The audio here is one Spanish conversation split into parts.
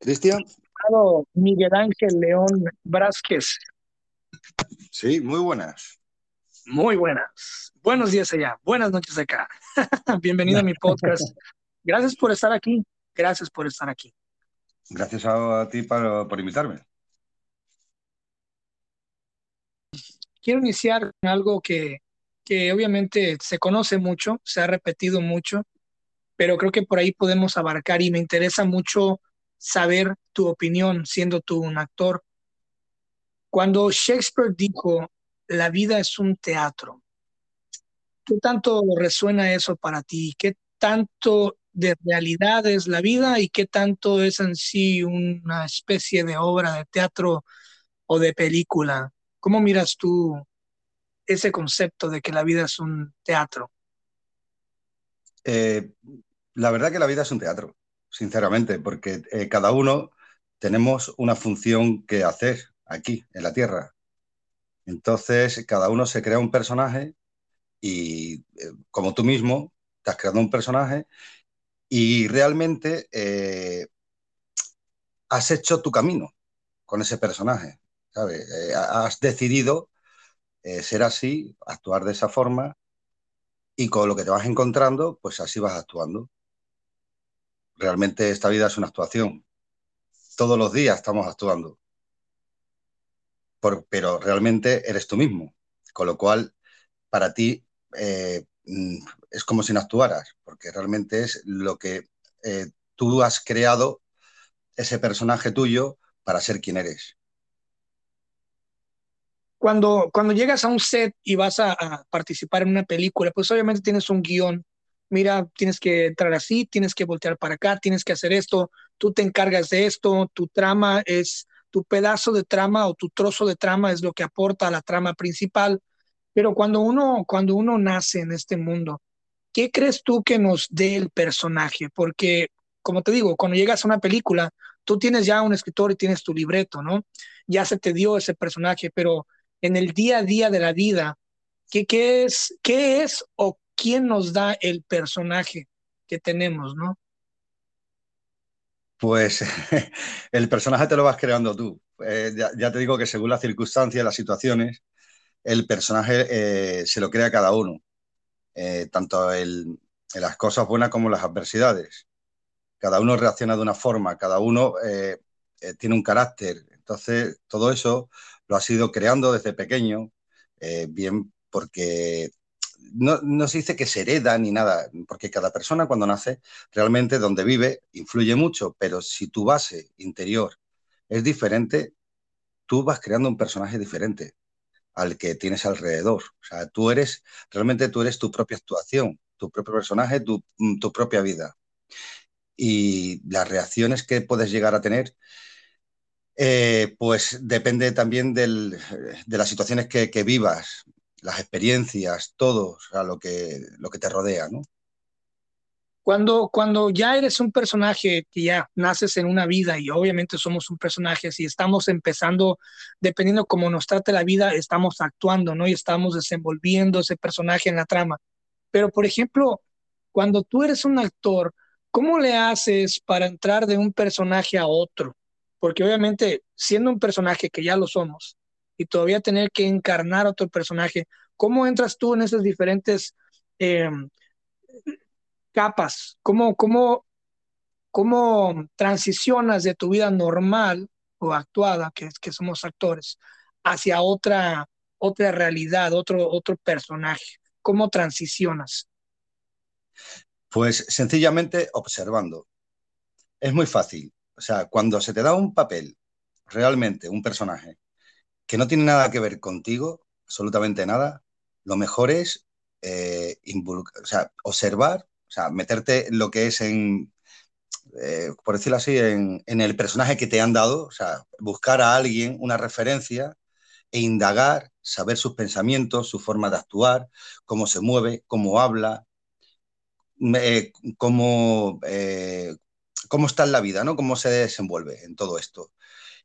Cristian. Miguel Ángel León Brásquez. Sí, muy buenas. Muy buenas. Buenos días allá, buenas noches acá. Bienvenido a mi podcast. Gracias por estar aquí. Gracias por estar aquí. Gracias a, ti por invitarme. Quiero iniciar con algo que, que obviamente se conoce mucho, se ha repetido mucho, pero creo que por ahí podemos abarcar y me interesa mucho saber tu opinión siendo tú un actor. Cuando Shakespeare dijo, la vida es un teatro, ¿qué tanto resuena eso para ti? ¿Qué tanto de realidad es la vida y qué tanto es en sí una especie de obra de teatro o de película? ¿Cómo miras tú ese concepto de que la vida es un teatro? Eh, la verdad que la vida es un teatro sinceramente, porque eh, cada uno tenemos una función que hacer aquí, en la Tierra. Entonces, cada uno se crea un personaje y, eh, como tú mismo, te has creado un personaje y realmente eh, has hecho tu camino con ese personaje, ¿sabes? has decidido ser así, actuar de esa forma y con lo que te vas encontrando, pues así vas actuando realmente esta vida es una actuación. Todos los días estamos actuando. pero realmente eres tú mismo. Con lo cual, para ti eh, mm, es como si no actuaras, porque realmente es lo que eh, tú has creado, ese personaje tuyo, para ser quien eres. Cuando, cuando llegas a un set y vas a, a participar en una película, pues obviamente tienes un guion mira, tienes que entrar así, tienes que voltear para acá, tienes que hacer esto, tú te encargas de esto, tu trama es, tu pedazo de trama o tu trozo de trama es lo que aporta a la trama principal. Pero cuando uno, cuando uno nace en este mundo, ¿qué crees tú que nos dé el personaje? Porque, como te digo, cuando llegas a una película, tú tienes ya un escritor y tienes tu libreto, ¿no? Ya se te dio ese personaje, pero en el día a día de la vida, ¿qué, qué es, qué es o quién nos da el personaje que tenemos, ¿no? Pues el personaje te lo vas creando tú. Eh, ya, te digo que según las circunstancias, las situaciones, el personaje eh, se lo crea cada uno, eh, tanto en las cosas buenas como en las adversidades. Cada uno reacciona de una forma, cada uno tiene un carácter. Entonces, todo eso lo has ido creando desde pequeño, bien porque no, se dice que se hereda ni nada, porque cada persona cuando nace, realmente donde vive influye mucho, pero si tu base interior es diferente, tú vas creando un personaje diferente al que tienes alrededor. O sea, tú eres, realmente tú eres tu propia actuación, tu propio personaje, tu, propia vida. Y las reacciones que puedes llegar a tener, eh, pues depende también de las situaciones que, vivas las experiencias, todo, o lo que, lo que te rodea, ¿no? Cuando, cuando ya eres un personaje que ya naces en una vida y obviamente somos un personaje, si estamos empezando, dependiendo cómo nos trate la vida, estamos actuando, ¿no? Y estamos desenvolviendo ese personaje en la trama. Pero, por ejemplo, cuando tú eres un actor, ¿cómo le haces para entrar de un personaje a otro? Porque obviamente, siendo un personaje que ya lo somos, y todavía tener que encarnar otro personaje. ¿Cómo entras tú en esas diferentes em, capas? ¿Cómo, cómo, ¿Cómo transicionas de tu vida normal o actuada, que, que somos actores, hacia otra, otra realidad, otro, otro personaje? ¿Cómo transicionas? Pues sencillamente observando. Es muy fácil. O sea, cuando se te da un papel, realmente un personaje, que no tiene nada que ver contigo, absolutamente nada, lo mejor es eh, observar, o sea, meterte lo que es en, eh, por decirlo así, en, el personaje que te han dado, o sea, buscar a alguien, una referencia e indagar, saber sus pensamientos, su forma de actuar, cómo se mueve, cómo habla, eh, cómo, cómo está en la vida, ¿no? Cómo se desenvuelve en todo esto.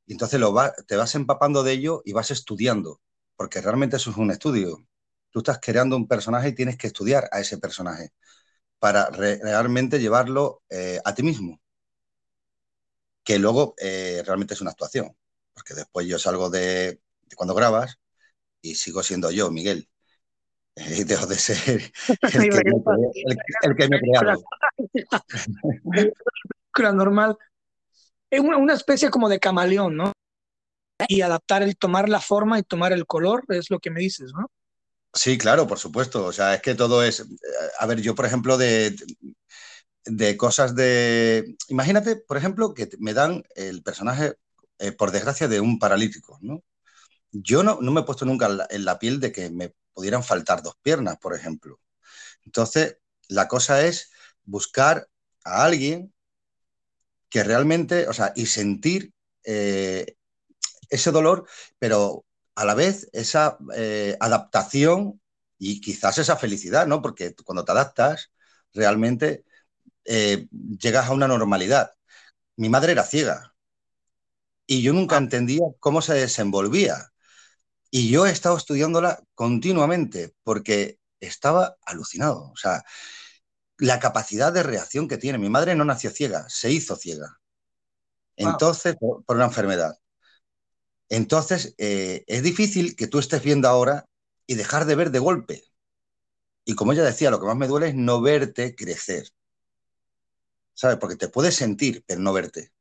Y entonces lo te vas empapando de ello y vas estudiando, porque realmente eso es un estudio. Tú estás creando un personaje y tienes que estudiar a ese personaje para realmente llevarlo eh, a ti mismo. Que luego eh, realmente es una actuación, porque después yo salgo de, cuando grabas y sigo siendo yo, Miguel. Y dejo de ser el que, me, el, que normal. Es una, una especie como de camaleón, ¿no? Y adaptar el tomar la forma y tomar el color, es lo que me dices, ¿no? Sí, claro, por supuesto. O sea, es que todo es. Eh, a ver, yo, por ejemplo, de, de cosas de. Imagínate, por ejemplo, que me dan el personaje, eh, por desgracia, de un paralítico, ¿no? Yo no, no me he puesto nunca en la, piel de que me pudieran faltar dos piernas, por ejemplo. Entonces, la cosa es buscar a alguien que realmente, o sea, y sentir eh, ese dolor, pero a la vez esa eh, adaptación y quizás esa felicidad, ¿no? Porque cuando te adaptas, realmente eh, llegas a una normalidad. Mi madre era ciega y yo nunca ah. entendía cómo se desenvolvía. Y yo he estado estudiándola continuamente porque estaba alucinado. O sea, la capacidad de reacción que tiene. Mi madre no nació ciega, se hizo ciega. Entonces, por una enfermedad. Entonces, eh, es difícil que tú estés viendo ahora y dejar de ver de golpe. Y como ella decía, lo que más me duele es no verte crecer. ¿Sabes? Porque te puedes sentir, pero no verte.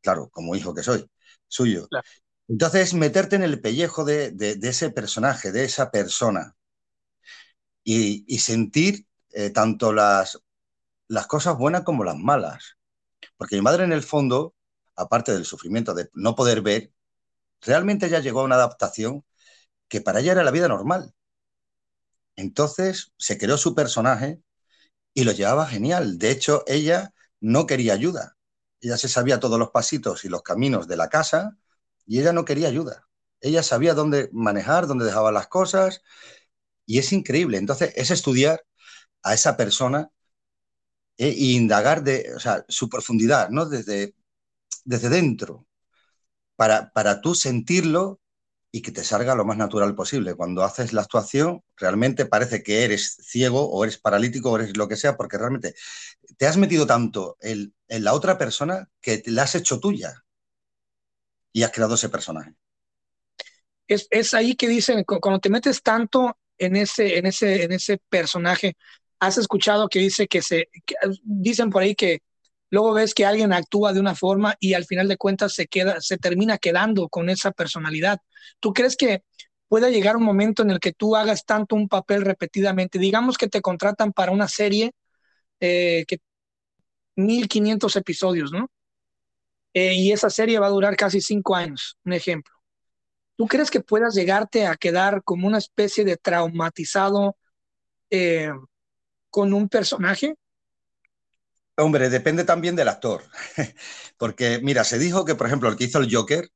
Claro, como hijo que soy, suyo. Entonces, meterte en el pellejo de, ese personaje, de esa persona, y, sentir eh, tanto las, las cosas buenas como las malas. Porque mi madre, en el fondo, aparte del sufrimiento de no poder ver, realmente ella llegó a una adaptación que para ella era la vida normal. Entonces se creó su personaje y lo llevaba genial. De hecho, ella no quería ayuda. Ella se sabía todos los pasitos y los caminos de la casa y ella no quería ayuda. Ella sabía dónde manejar, dónde dejaba las cosas y es increíble. Entonces es estudiar a esa persona e indagar de su profundidad, ¿no? Desde, desde dentro para, para tú sentirlo y que te salga lo más natural posible. Cuando haces la actuación, realmente parece que eres ciego o eres paralítico o eres lo que sea, porque realmente te has metido tanto en, la otra persona que la has hecho tuya y has creado ese personaje. Es, es, ahí que dicen, cuando te metes tanto en ese, en ese, en ese personaje, has escuchado que dice que se, dicen por ahí que luego ves que alguien actúa de una forma y al final de cuentas se queda, se termina quedando con esa personalidad. ¿Tú crees que pueda llegar un momento en el que tú hagas tanto un papel repetidamente? Digamos que te contratan para una serie eh, que 1500 episodios, ¿no? Eh, y esa serie va a durar casi cinco años, un ejemplo. ¿Tú crees que puedas llegarte a quedar como una especie de traumatizado eh, con un personaje? Hombre, depende también del actor. Porque, mira, se dijo que, por ejemplo, el que hizo el Joker,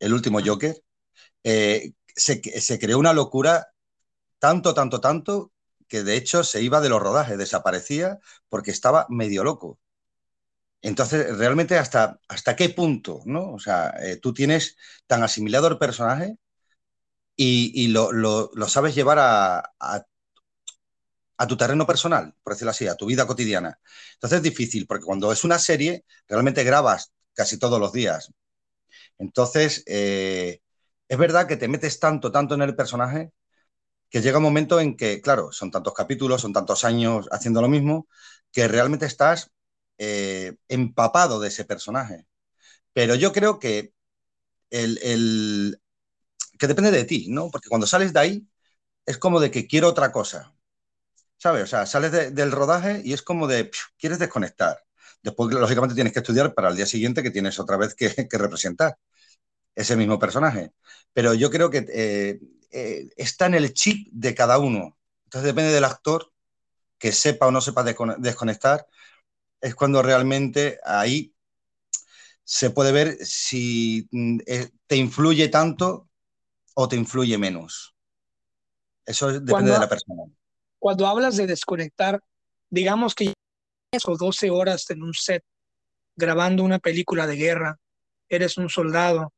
el último Joker, eh, se, creó una locura tanto, tanto, tanto, que de hecho se iba de los rodajes, desaparecía porque estaba medio loco. Entonces, realmente, ¿hasta, hasta qué punto? ¿no? O sea, eh, tú tienes tan asimilado el personaje y, lo, sabes llevar a, a tu terreno personal, por decirlo así, a tu vida cotidiana. Entonces es difícil, porque cuando es una serie, realmente grabas casi todos los días. Entonces, eh, es verdad que te metes tanto, tanto en el personaje, que llega un momento en que, claro, son tantos capítulos, son tantos años haciendo lo mismo, que realmente estás eh, empapado de ese personaje. Pero yo creo que el, que depende de ti, ¿no? Porque cuando sales de ahí, es como de que quiero otra cosa. ¿Sabes? O sea, sales del rodaje y es como de, quieres desconectar. Después, lógicamente, tienes que estudiar para el día siguiente que tienes otra vez que, representar ese mismo personaje. Pero yo creo que eh, eh, está en el chip de cada uno. Entonces depende del actor que sepa o no sepa desconectar. es cuando realmente ahí se puede ver si mm, eh, te influye tanto o te influye menos. Eso depende de la persona. Cuando hablas de desconectar, digamos que o 12 horas en un set grabando una película de guerra, eres un soldado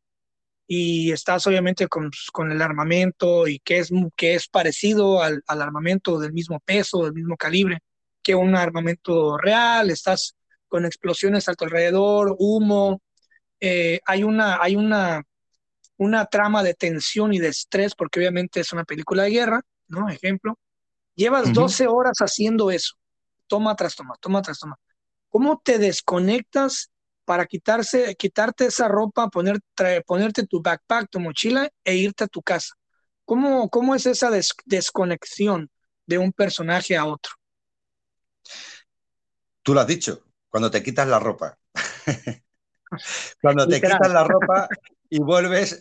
y estás obviamente con, con el armamento y que es, que es parecido al, al, armamento del mismo peso, del mismo calibre que un armamento real, estás con explosiones a tu alrededor, humo, eh, hay, una, hay una, una trama de tensión y de estrés porque obviamente es una película de guerra, ¿no? Ejemplo. Llevas 12 horas haciendo eso, toma tras toma, toma tras toma. ¿Cómo te desconectas para quitarse, quitarte esa ropa, poner, ponerte tu backpack, tu mochila e irte a tu casa. ¿Cómo, cómo es esa desconexión de un personaje a otro? Tú lo has dicho, cuando te quitas la ropa. cuando te quitas la ropa y vuelves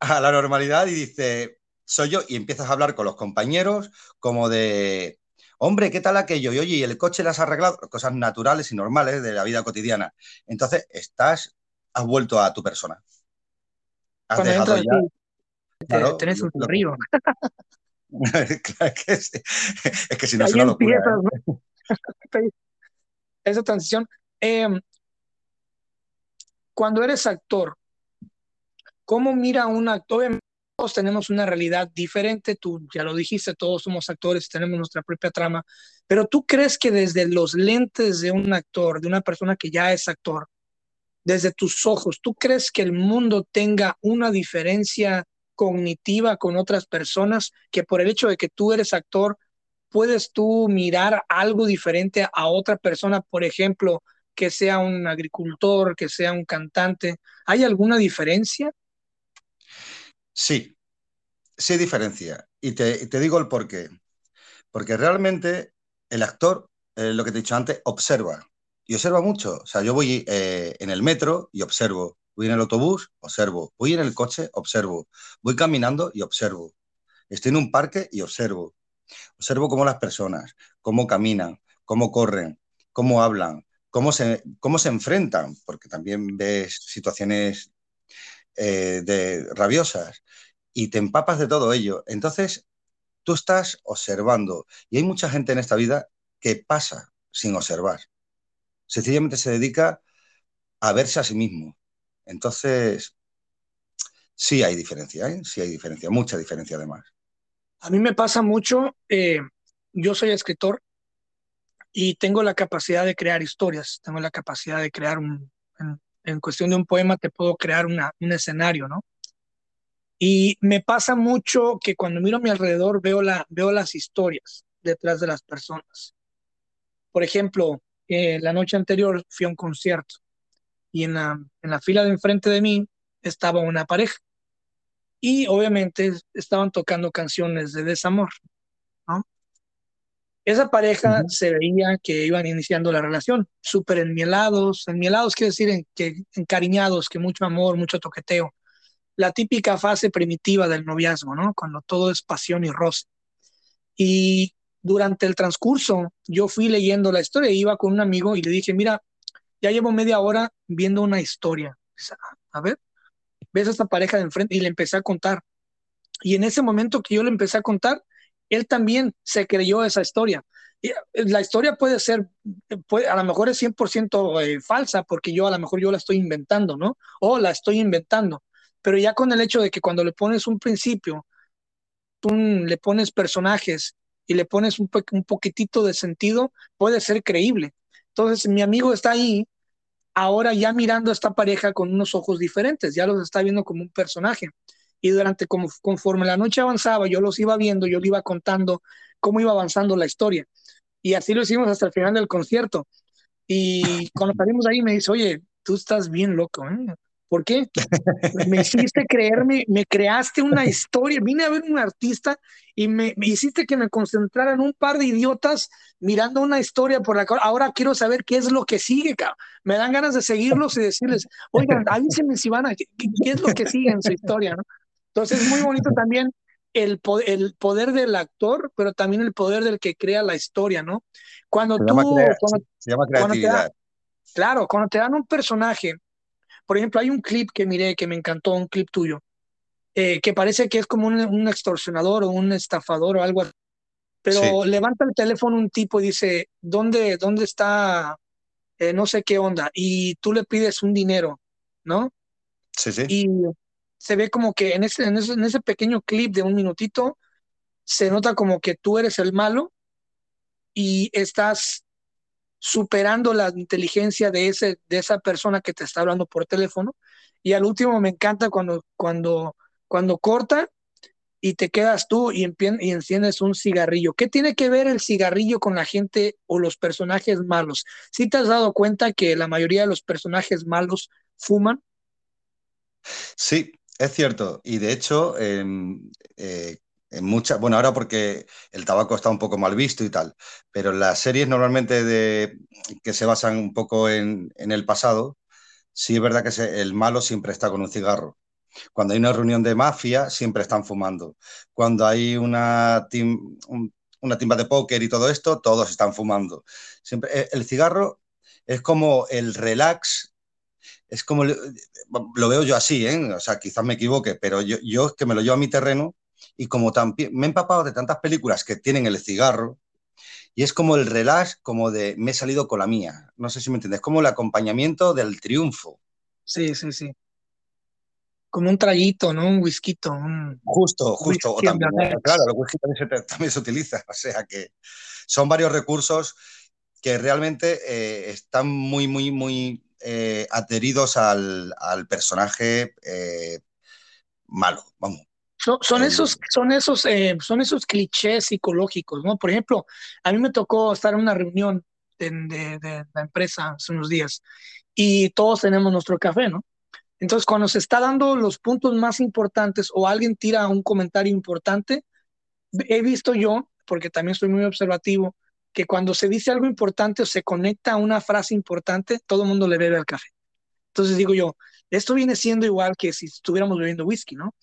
a la normalidad y dices, soy yo, y empiezas a hablar con los compañeros como de, hombre, ¿qué tal aquello? Y oye, ¿y el coche le has arreglado? Cosas naturales y normales de la vida cotidiana. Entonces, estás, has vuelto a tu persona. Has dejado ya. Claro, tenés un río. claro que sí. Es que si no es una locura. ¿eh? Esa transición. Em, cuando eres actor, ¿cómo mira un actor? Todos tenemos una realidad diferente, tú ya lo dijiste, todos somos actores, tenemos nuestra propia trama, pero tú crees que desde los lentes de un actor, de una persona que ya es actor, desde tus ojos, ¿tú crees que el mundo tenga una diferencia cognitiva con otras personas que por el hecho de que tú eres actor, puedes tú mirar algo diferente a otra persona, por ejemplo, que sea un agricultor, que sea un cantante? ¿Hay alguna diferencia? Sí, sí diferencia. Y te, digo el por qué. Porque realmente el actor, eh, lo que te he dicho antes, observa. Y observa mucho. O sea, yo voy eh, en el metro y observo. Voy en el autobús, observo. Voy en el coche, observo. Voy caminando y observo. Estoy en un parque y observo. Observo cómo las personas, cómo caminan, cómo corren, cómo hablan, cómo se, cómo se enfrentan, porque también ves situaciones eh, de, rabiosas y te empapas de todo ello. Entonces, tú estás observando y hay mucha gente en esta vida que pasa sin observar. Sencillamente se dedica a verse a sí mismo. Entonces, sí hay diferencia, ¿eh? sí hay diferencia, mucha diferencia además. A mí me pasa mucho, eh, yo soy escritor y tengo la capacidad de crear historias, tengo la capacidad de crear un, en cuestión de un poema te puedo crear una, un escenario, ¿no? Y me pasa mucho que cuando miro a mi alrededor veo, la, veo las historias detrás de las personas. Por ejemplo, eh, la noche anterior fui a un concierto y en la, en la fila de enfrente de mí estaba una pareja y obviamente estaban tocando canciones de desamor. ¿no? Esa pareja se veía que iban iniciando la relación, súper enmielados. Enmielados quiere decir en, que encariñados, que mucho amor, mucho toqueteo. La típica fase primitiva del noviazgo, ¿no? Cuando todo es pasión y roce. Y durante el transcurso, yo fui leyendo la historia, iba con un amigo y le dije, mira, ya llevo media hora viendo una historia. A ver, ves a esta pareja de enfrente y le empecé a contar. Y en ese momento que yo le empecé a contar, él también se creyó esa historia. Eh, la historia puede ser, puede, a lo mejor es 100% eh, falsa, porque yo a lo mejor yo la estoy inventando, ¿no? O la estoy inventando. Pero ya con el hecho de que cuando le pones un principio, tú le pones personajes y le pones un, un poquitito de sentido, puede ser creíble. Entonces, mi amigo está ahí, ahora ya mirando a esta pareja con unos ojos diferentes, ya los está viendo como un personaje y durante como, conforme la noche avanzaba, yo los iba viendo, yo le iba contando cómo iba avanzando la historia. Y así lo hicimos hasta el final del concierto. Y cuando salimos ahí me dice, oye, tú estás bien loco, ¿eh? ¿Por qué? Me hiciste creerme, me creaste una historia, vine a ver un artista y me, hiciste que me concentrara en un par de idiotas mirando una historia por la cual ahora quiero saber qué es lo que sigue, cabrón. Me dan ganas de seguirlos y decirles, oigan, avísenme si van a, ¿qué, qué es lo que sigue en su historia, ¿no? Entonces es muy bonito también el, el poder del actor, pero también el poder del que crea la historia, ¿no? Cuando se tú... Llama se llama creatividad. Claro, cuando te dan un personaje, por ejemplo, hay un clip que miré que me encantó, un clip tuyo, eh, que parece que es como un, extorsionador o un estafador o algo así. Pero levanta el teléfono un tipo y dice, ¿dónde, dónde está eh, no sé qué onda? Y tú le pides un dinero, ¿no? Sí, sí. Y se ve como que en ese, en ese, en ese pequeño clip de un minutito, se nota como que tú eres el malo y estás superando la inteligencia de, ese, de esa persona que te está hablando por teléfono. Y al último me encanta cuando, cuando, cuando corta y te quedas tú y, y enciendes un cigarrillo. ¿Qué tiene que ver el cigarrillo con la gente o los personajes malos? ¿Sí te has dado cuenta que la mayoría de los personajes malos fuman? Sí, es cierto. Y de hecho, en, eh, muchas, bueno, ahora porque el tabaco está un poco mal visto y tal, pero las series normalmente de, que se basan un poco en, el pasado, sí es verdad que el malo siempre está con un cigarro. Cuando hay una reunión de mafia, siempre están fumando. Cuando hay una, una timba de póker y todo esto, todos están fumando. Siempre, eh, el cigarro es como el relax, es como, lo veo yo así, ¿eh? o sea, quizás me equivoque, pero yo, yo es que me lo llevo a mi terreno y como también me he empapado de tantas películas que tienen el cigarro, y es como el relax, como de me he salido con la mía. No sé si me entiendes, como el acompañamiento del triunfo. Sí, sí, sí. Como un traguito, ¿no? Un whisky. Un justo, justo. también, claro, el whisky también se, utiliza. O sea que son varios recursos que realmente eh, están muy, muy, muy eh, adheridos al, personaje eh, malo, vamos, son, esos, son, esos, eh, son esos clichés psicológicos, ¿no? Por ejemplo, a mí me tocó estar en una reunión de, la empresa hace unos días y todos tenemos nuestro café, ¿no? Entonces, cuando se está dando los puntos más importantes o alguien tira un comentario importante, he visto yo, porque también estoy muy observativo, que cuando se dice algo importante o se conecta a una frase importante, todo el mundo le bebe al café. Entonces digo yo, esto viene siendo igual que si estuviéramos bebiendo whisky, ¿no?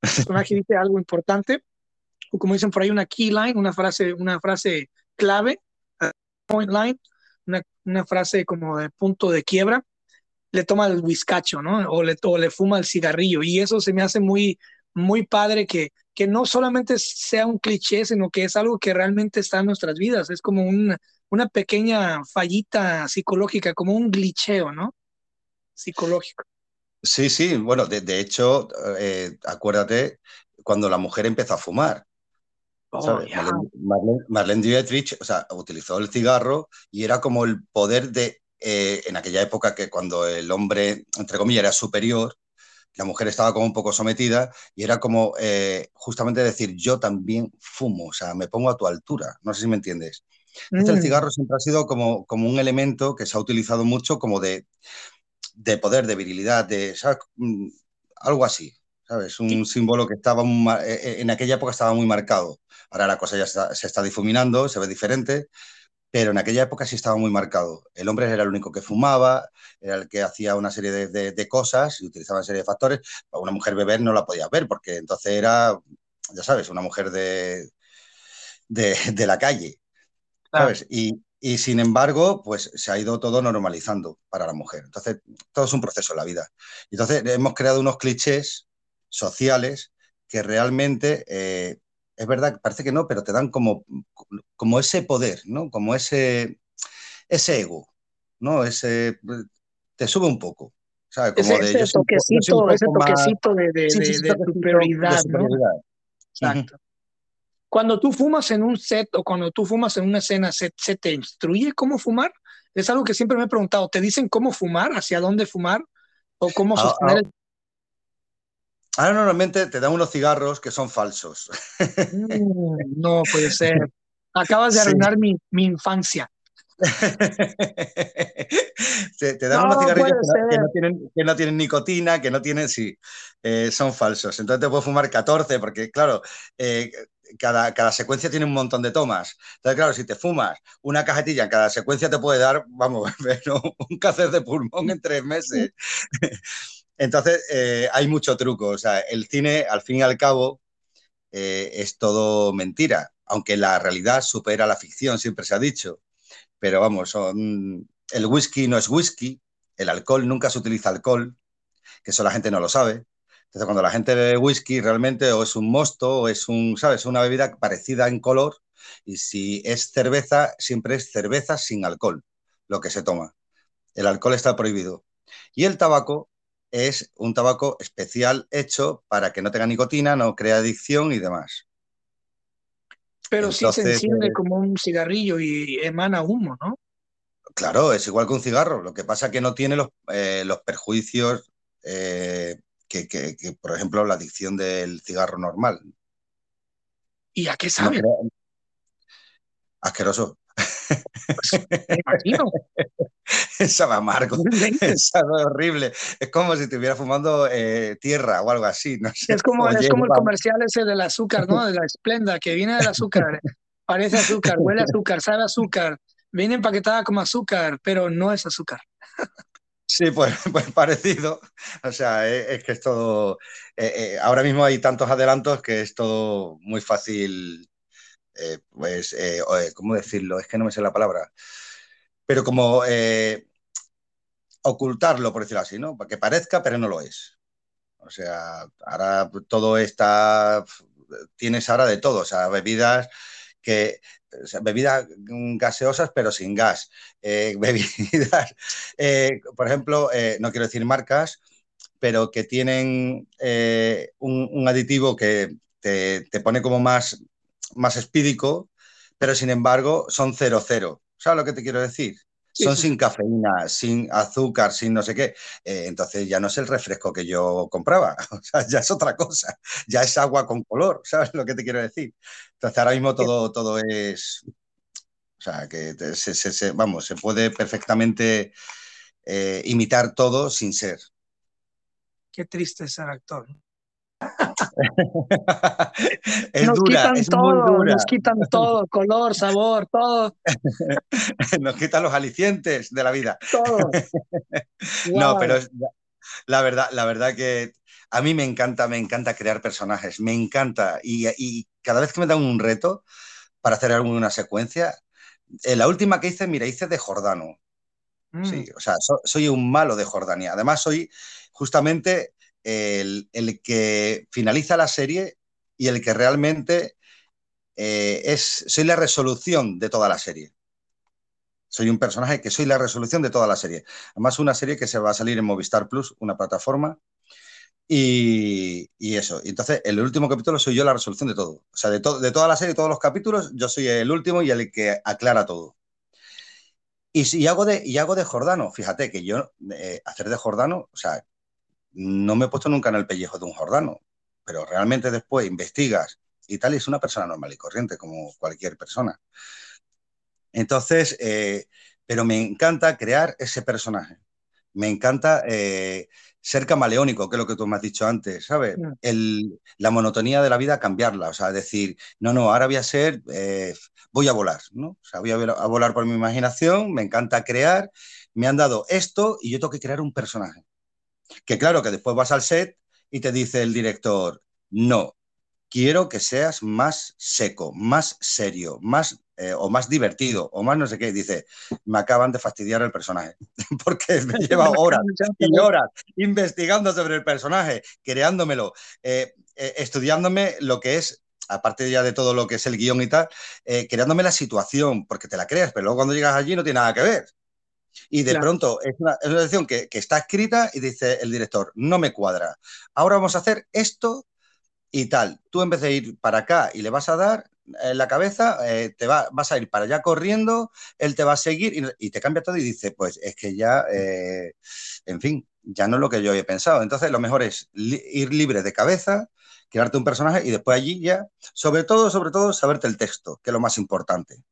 personaje dice algo importante, o como dicen por ahí, una key line, una frase, una frase clave, point line, una, una frase como de punto de quiebra, le toma el whiskacho, ¿no? O le, o le fuma el cigarrillo. Y eso se me hace muy, muy padre que, que no solamente sea un cliché, sino que es algo que realmente está en nuestras vidas. Es como una, una pequeña fallita psicológica, como un glitcheo, ¿no? Psicológico. Sí, sí, bueno, de, hecho, eh, acuérdate cuando la mujer empezó a fumar. Oh, Marlene, Dietrich, o sea, utilizó el cigarro y era como el poder de, eh, en aquella época que cuando el hombre, entre comillas, era superior, la mujer estaba como un poco sometida y era como eh, justamente decir, yo también fumo, o sea, me pongo a tu altura, no sé si me entiendes. Este, el mm. cigarro siempre ha sido como, como un elemento que se ha utilizado mucho como de, de poder, de virilidad, de mm, algo así, ¿sabes? Un símbolo que estaba eh, eh, en aquella época estaba muy marcado. Ahora la cosa ya se está difuminando, se ve diferente, pero en aquella época sí estaba muy marcado. El hombre era el único que fumaba, era el que hacía una serie de, cosas y utilizaba una serie de factores. una mujer beber no la podía ver porque entonces era, ya sabes, una mujer de, de, la calle. ¿sabes? Y, y sin embargo, pues se ha ido todo normalizando para la mujer. Entonces, todo es un proceso en la vida. Entonces, hemos creado unos clichés sociales que realmente, eh, es verdad, parece que no, pero te dan como, como ese poder, ¿no? Como ese, ese ego, ¿no? Ese, te sube un poco. ¿sabes? Como ese, de, ese toquecito, ese toquecito de, de, superioridad, ¿no? Exacto. Cuando tú fumas en un set o cuando tú fumas en una escena, ¿se, te instruye cómo fumar? Es algo que siempre me he preguntado. ¿Te dicen cómo fumar, hacia dónde fumar o cómo ah, sostener ah. Ahora normalmente te dan unos cigarros que son falsos. Mm, no puede ser. Acabas de arruinar mi, mi, infancia. te, dan unos cigarrillos que no, tienen, que no, tienen, nicotina, que no tienen, sí, eh, son falsos. Entonces te puedes fumar 14, porque claro, eh, cada, secuencia tiene un montón de tomas. Entonces, claro, si te fumas una cajetilla en cada secuencia te puede dar, vamos, un cáncer de pulmón en tres meses. Entonces, eh, hay mucho truco. O sea, el cine, al fin y al cabo, eh, es todo mentira, aunque la realidad supera la ficción, siempre se ha dicho. Pero vamos, el whisky no es whisky, el alcohol nunca se utiliza alcohol, que eso la gente no lo sabe. Entonces, cuando la gente bebe whisky, realmente o es un mosto o es un, ¿sabes? Una bebida parecida en color. Y si es cerveza, siempre es cerveza sin alcohol, lo que se toma. El alcohol está prohibido. Y el tabaco es un tabaco especial hecho para que no tenga nicotina, no crea adicción y demás. Pero sí se enciende eh, como un cigarrillo y emana humo, ¿no? Claro, es igual que un cigarro. Lo que pasa es que no tiene los, eh, los perjuicios eh, que, por ejemplo, la adicción del cigarro normal. ¿Y a qué sabe? Asqueroso. Pues, me imagino. Sabe amargo. Sabe horrible. Es como si estuviera fumando eh, tierra o algo así. No es como, es como el comercial ese del azúcar, ¿no? De la esplenda, que viene del azúcar. Parece azúcar, huele a azúcar, sabe azúcar. Viene empaquetada como azúcar, pero no es azúcar. Sí, pues, pues parecido. O sea, es, que es todo. Eh, eh, ahora mismo hay tantos adelantos que es todo muy fácil. Eh, pues, ¿cómo decirlo? Es que no me sé la palabra. Pero como ocultarlo, por decirlo así, ¿no? Para que parezca, pero no lo es. O sea, ahora todo está. Tienes ahora de todo, o sea, bebidas que bebidas gaseosas pero sin gas, eh, bebidas, eh, por ejemplo, eh, no quiero decir marcas, pero que tienen un, aditivo que te, pone como más, más espídico, pero sin embargo son cero cero. ¿Sabes lo que te quiero decir? son sin cafeína, sin azúcar, sin no sé qué. Eh, entonces ya no es el refresco que yo compraba, o sea, ya es otra cosa, ya es agua con color, ¿sabes lo que te quiero decir? Entonces ahora mismo todo, todo es, o sea, que se, vamos, se puede perfectamente eh, imitar todo sin ser. Qué triste ser actor nos quitan todo, nos quitan todo, color, sabor, todo. nos quitan los alicientes de la vida. no, pero la verdad, la verdad que a mí me encanta, me encanta crear personajes, me encanta. Y, cada vez que me dan un reto para hacer alguna secuencia, eh, la última que hice, mira, hice de Jordano. Sí, mm. o sea, soy un malo de Jordania. Además, soy justamente el, que finaliza la serie y el que realmente eh, es, soy la resolución de toda la serie. Soy un personaje que soy la resolución de toda la serie. Además, una serie que se va a salir en Movistar Plus, una plataforma. Y, eso. entonces, el último capítulo soy yo la resolución de todo. O sea, de, de toda la serie, todos los capítulos, yo soy el último y el que aclara todo. Y, y hago, de, y hago de Jordano. Fíjate que yo, eh, hacer de Jordano, o sea, no me he puesto nunca en el pellejo de un Jordano, pero realmente después investigas y tal, y es una persona normal y corriente, como cualquier persona. Entonces, eh, pero me encanta crear ese personaje. Me encanta eh, ser camaleónico, que es lo que tú me has dicho antes, ¿sabes? Mm. la monotonía de la vida, cambiarla. O sea, decir, no, no, ahora voy a ser, eh, voy a volar, ¿no? O sea, voy a, a volar por mi imaginación, me encanta crear, me han dado esto y yo tengo que crear un personaje. Que claro, que después vas al set y te dice el director, no, quiero que seas más seco, más serio, más eh, o más divertido, o más no sé qué. Dice, me acaban de fastidiar el personaje, porque me lleva horas y horas investigando sobre el personaje, creándomelo, eh, eh, estudiándome lo que es aparte ya de todo lo que es el guion y tal, creándome la situación, porque te la creas, pero luego cuando llegas allí no tiene nada que ver. Y de pronto es una, es decisión que, está escrita y dice el director, no me cuadra. Ahora vamos a hacer esto y tal. Tú en vez de ir para acá y le vas a dar en la cabeza, eh, te va, vas a ir para allá corriendo, él te va a seguir y, te cambia todo y dice, pues es que ya, eh, en fin, ya no es lo que yo he pensado. Entonces lo mejor es ir libre de cabeza, crearte un personaje y después allí ya, sobre todo, sobre todo, saberte el texto, que es lo más importante.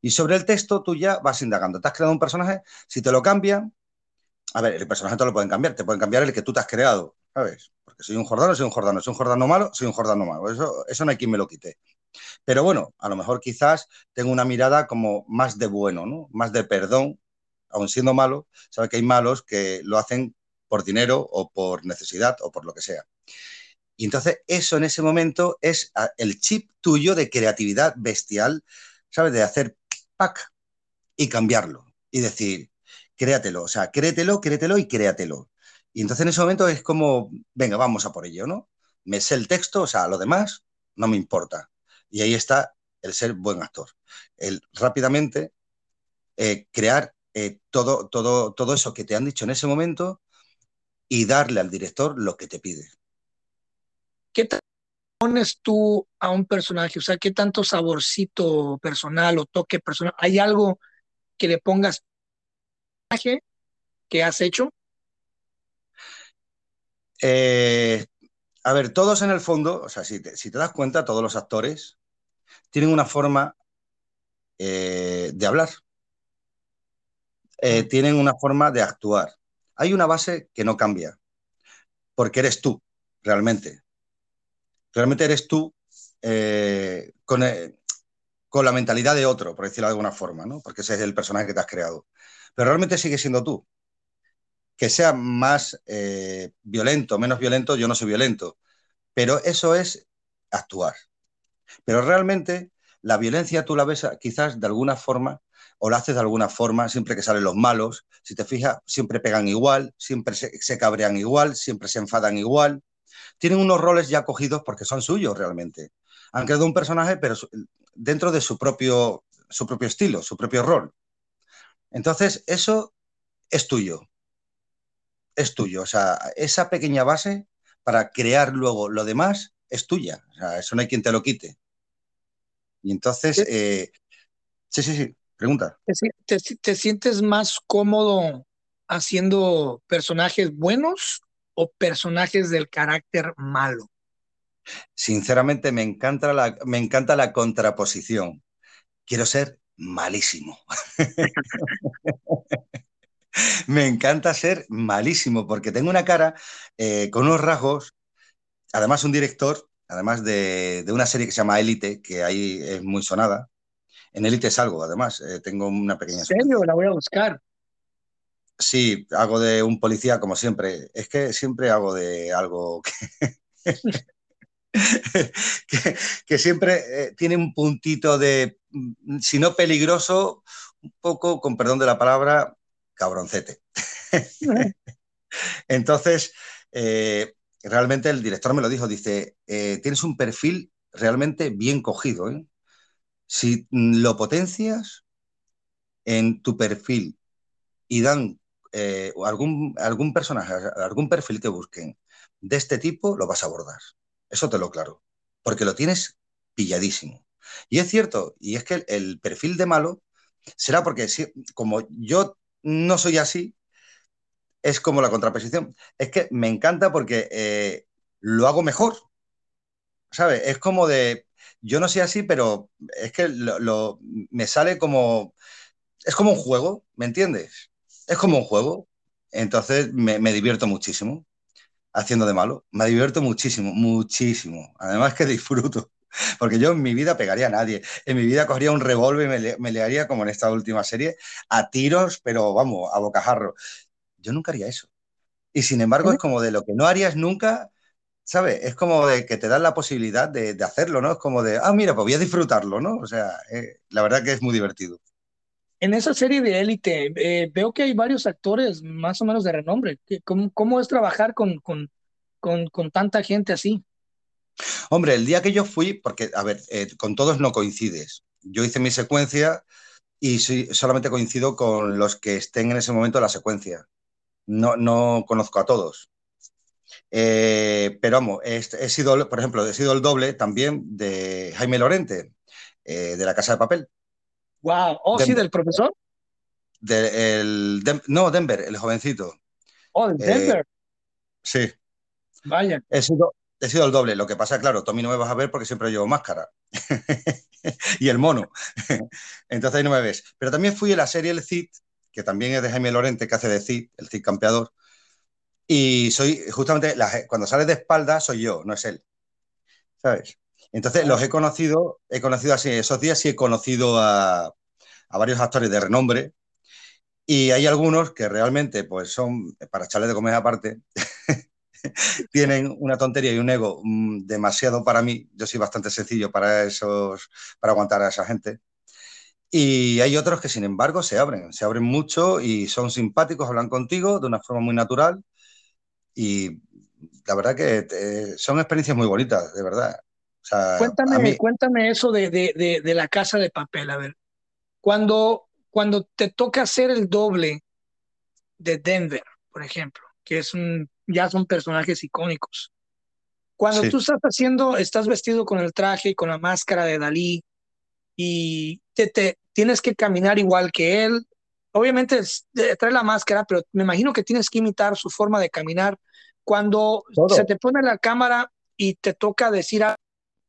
Y sobre el texto tú ya vas indagando. Te has creado un personaje, si te lo cambian, a ver, el personaje te lo pueden cambiar, te pueden cambiar el que tú te has creado, ¿sabes? Porque soy un Jordano, soy un Jordano, soy un Jordano malo, soy un Jordano malo. Eso, eso no hay quien me lo quite. Pero bueno, a lo mejor quizás tengo una mirada como más de bueno, ¿no? Más de perdón, aun siendo malo, sabes que hay malos que lo hacen por dinero o por necesidad o por lo que sea. Y entonces eso en ese momento es ah, el chip tuyo de creatividad bestial, ¿sabes? De hacer pack y cambiarlo y decir, créatelo, o sea, créetelo, créetelo y créatelo. Y entonces en ese momento es como, venga, vamos a por ello, ¿no? Me sé el texto, o sea, lo demás no me importa. Y ahí está el ser buen actor. El rápidamente eh, crear eh, todo, todo, todo eso que te han dicho en ese momento y darle al director lo que te pide. ¿Qué te pones tú a un personaje? O sea, ¿qué tanto saborcito personal o toque personal? ¿Hay algo que le pongas que has hecho? Eh, a ver, todos en el fondo, o sea, si te, das cuenta, todos los actores tienen una forma eh, de hablar, eh, tienen una forma de actuar. Hay una base que no cambia, porque eres tú, realmente. Realmente eres tú con, con, la mentalidad de otro, por decirlo de alguna forma, ¿no? Porque ese es el personaje que te has creado. Pero realmente sigue siendo tú que sea más eh, violento, menos violento, yo no soy violento, pero eso es actuar. Pero realmente la violencia tú la ves quizás de alguna forma o la haces de alguna forma, siempre que salen los malos, si te fijas, siempre pegan igual, siempre se, cabrean igual, siempre se enfadan igual. Tienen unos roles ya cogidos porque son suyos realmente. Han creado un personaje, pero dentro de su propio, su propio estilo, su propio rol. Entonces, eso es tuyo es tuyo. O sea, esa pequeña base para crear luego lo demás es tuya. O sea, eso no hay quien te lo quite. Y entonces, eh, sí, sí, sí, pregunta. ¿Te, sientes más cómodo haciendo personajes buenos o personajes del carácter malo? Sinceramente, me encanta la, me encanta la contraposición. Quiero ser malísimo. me encanta ser malísimo porque tengo una cara eh, con unos rasgos, además un director, además de, una serie que se llama Élite, que ahí es muy sonada. En Élite salgo, además, eh, tengo una pequeña... ¿En serio? La voy a buscar. Sí, hago de un policía como siempre. Es que siempre hago de algo que, que, siempre eh, tiene un puntito de, mm, si no peligroso, un poco, con perdón de la palabra, cabroncete. Entonces, eh, realmente el director me lo dijo, dice, eh, tienes un perfil realmente bien cogido. ¿eh? Si lo potencias en tu perfil y dan algún, algún personaje, algún perfil que busquen de este tipo, lo vas a abordar. Eso te lo claro, porque lo tienes pilladísimo. Y es cierto, y es que el, perfil de malo será porque si, como yo no soy así, es como la contraposición. Es que me encanta porque eh, lo hago mejor. ¿Sabes? Es como de, yo no soy así, pero es que lo, me sale como, es como un juego, ¿me entiendes? Es como un juego. Entonces me, me divierto muchísimo haciendo de malo. Me divierto muchísimo, muchísimo. Además que disfruto. Porque yo en mi vida pegaría a nadie. En mi vida cogería un revólver y me, me le haría, como en esta última serie, a tiros, pero vamos, a bocajarro. Yo nunca haría eso. Y sin embargo, es como de lo que no harías nunca, ¿sabes? Es como de que te dan la posibilidad de, hacerlo, ¿no? Es como de, ah, mira, pues voy a disfrutarlo, ¿no? O sea, eh, la verdad que es muy divertido. En esa serie de élite, eh, veo que hay varios actores más o menos de renombre. ¿Cómo, es trabajar con, con, con, con tanta gente así? Hombre, el día que yo fui, porque, a ver, eh, con todos no coincides. Yo hice mi secuencia y solamente coincido con los que estén en ese momento en la secuencia. No, no conozco a todos. Eh, pero vamos, he, sido, por ejemplo, he sido el doble también de Jaime Lorente, eh, de La Casa de Papel. Wow, oh, sí, del profesor. no, Denver, el jovencito. Oh, Denver. sí. Vaya. He sido, he sido el doble. Lo que pasa, claro, Tommy no me vas a ver porque siempre llevo máscara. y el mono. Entonces ahí no me ves. Pero también fui a la serie El Cid, que también es de Jaime Lorente, que hace de Cid, el Cid campeador. Y soy, justamente, cuando sale de espalda, soy yo, no es él. ¿Sabes? Entonces los he conocido, he conocido así, esos días sí he conocido a, varios actores de renombre. Y hay algunos que realmente, pues son, para echarle de comer aparte, tienen una tontería y un ego mm, demasiado para mí. Yo soy bastante sencillo para esos, para aguantar a esa gente. Y hay otros que, sin embargo, se abren, se abren mucho y son simpáticos, hablan contigo de una forma muy natural. Y la verdad que eh, son experiencias muy bonitas, de verdad. Cuéntame, cuéntame eso de, de, de, la casa de papel. A ver, cuando, cuando te toca hacer el doble de Denver, por ejemplo, que es un, ya son personajes icónicos. Cuando tú estás haciendo, estás vestido con el traje y con la máscara de Dalí y te, te tienes que caminar igual que él. Obviamente trae la máscara, pero me imagino que tienes que imitar su forma de caminar. Cuando se te pone la cámara y te toca decir,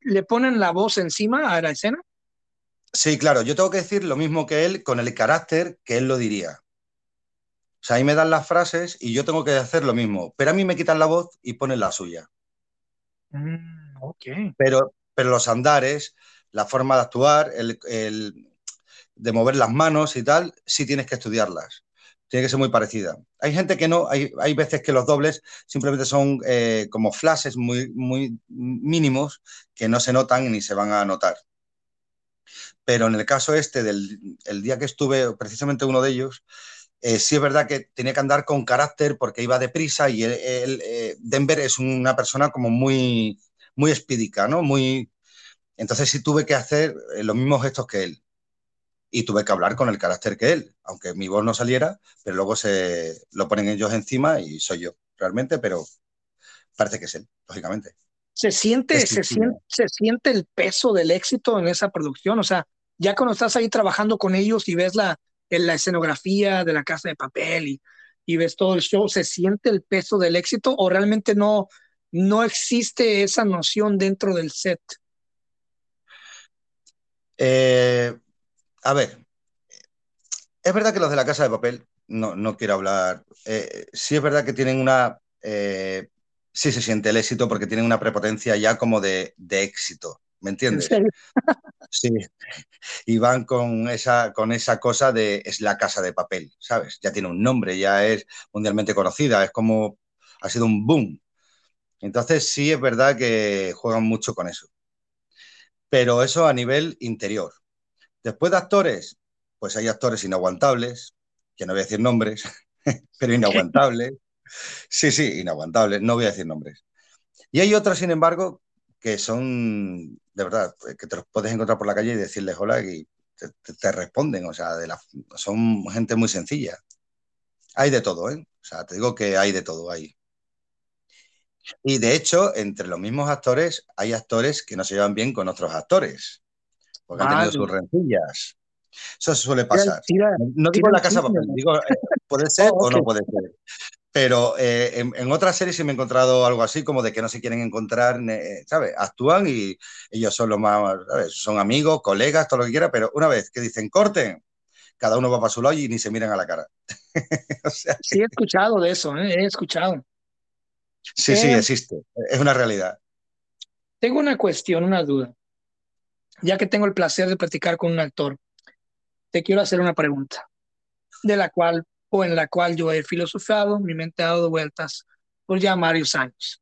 ¿le ponen la voz encima a la escena? Sí, claro, yo tengo que decir lo mismo que él con el carácter que él lo diría. O sea, ahí me dan las frases y yo tengo que hacer lo mismo, pero a mí me quitan la voz y ponen la suya. Mm, ok. Pero, pero los andares, la forma de actuar, el, de mover las manos y tal, sí tienes que estudiarlas. Tiene que ser muy parecida. Hay gente que no, hay, hay veces que los dobles simplemente son eh, como flashes muy, muy mínimos que no se notan ni se van a notar. Pero en el caso este, del el día que estuve, precisamente uno de ellos, eh, sí es verdad que tenía que andar con carácter porque iba deprisa y eh, Denver es una persona como muy, muy espídica, ¿no? Muy... Entonces sí tuve que hacer los mismos gestos que él y tuve que hablar con el carácter que él, aunque mi voz no saliera, pero luego se lo ponen ellos encima y soy yo realmente, pero parece que es él, lógicamente. Se siente, se siente, se siente el peso del éxito en esa producción, o sea, ya cuando estás ahí trabajando con ellos y ves la, la escenografía de la casa de papel y, y ves todo el show, ¿se siente el peso del éxito o realmente no, no existe esa noción dentro del set? Eh, a ver, es verdad que los de la casa de papel, no, no quiero hablar, eh, sí es verdad que tienen una, eh, sí se siente el éxito porque tienen una prepotencia ya como de, de éxito, ¿me entiendes? Sí, y van con esa, con esa cosa de es la casa de papel, ¿sabes? Ya tiene un nombre, ya es mundialmente conocida, es como, ha sido un boom. Entonces sí es verdad que juegan mucho con eso. Pero eso a nivel interior. Después de actores, pues hay actores inaguantables, que no voy a decir nombres, pero inaguantables. Sí, sí, inaguantables, no voy a decir nombres. Y hay otros, sin embargo, que son de verdad, pues, que te los puedes encontrar por la calle y decirles hola y te, responden, o sea, de la, son gente muy sencilla. Hay de todo, ¿eh? O sea, te digo que hay de todo ahí. Y de hecho, entre los mismos actores, hay actores que no se llevan bien con otros actores, porque han tenido sus rencillas. Eso suele pasar. no digo la casa papel, digo, eh, puede ser oh, o no puede ser. Pero eh, en, otras series sí me he encontrado algo así, como de que no se quieren encontrar, ¿sabes? Actúan y ellos son los más, ¿sabes? Son amigos, colegas, todo lo que quiera, pero una vez que dicen corten, cada uno va para su lado y ni se miran a la cara. Sí, he escuchado de eso, ¿eh? he escuchado. Sí, sí, eh, existe. Es una realidad. Tengo una cuestión, una duda. Ya que tengo el placer de platicar con un actor, te quiero hacer una pregunta, de la cual o en la cual yo he filosofado, mi mente ha dado vueltas por ya varios años.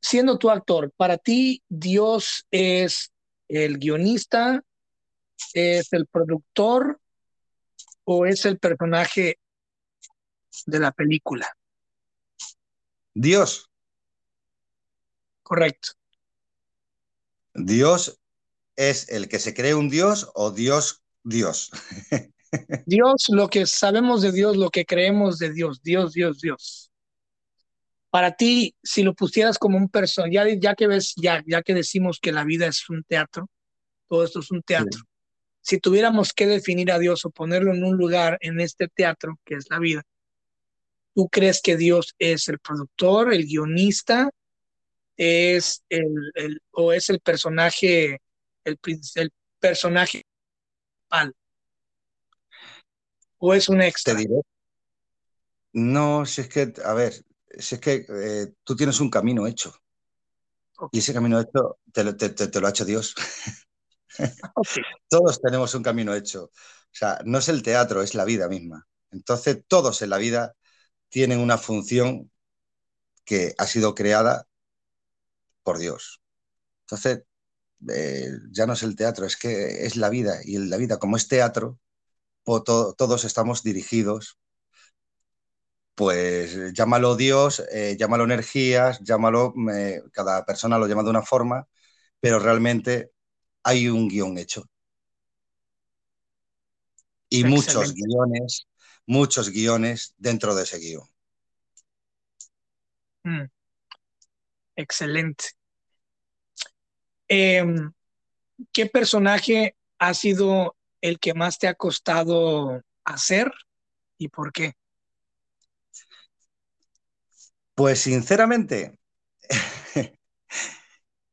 Siendo tu actor, para ti Dios es el guionista, es el productor o es el personaje de la película? Dios. Correcto. Dios es el que se cree un Dios o Dios, Dios. Dios, lo que sabemos de Dios, lo que creemos de Dios, Dios, Dios, Dios. Para ti, si lo pusieras como un personaje, ya, que ves, ya, ya que decimos que la vida es un teatro, todo esto es un teatro. Si tuviéramos que definir a Dios o ponerlo en un lugar en este teatro, que es la vida, ¿tú crees que Dios es el productor, el guionista, es el, el o es el personaje, el, el personaje principal? ¿O es un extra? No, si es que, a ver, si es que eh, tú tienes un camino hecho. Y ese camino hecho te, lo ha hecho Dios. todos tenemos un camino hecho. O sea, no es el teatro, es la vida misma. Entonces, todos en la vida tienen una función que ha sido creada por Dios. Entonces, eh, ya no es el teatro, es que es la vida. Y la vida, como es teatro, todos estamos dirigidos, pues llámalo Dios, eh, llámalo energías, llámalo, cada persona lo llama de una forma, pero realmente hay un guion hecho. Y muchos guiones, muchos guiones dentro de ese guion. Mm. Excelente. Em, ¿Qué personaje ha sido el que más te ha costado hacer y por qué? Pues sinceramente,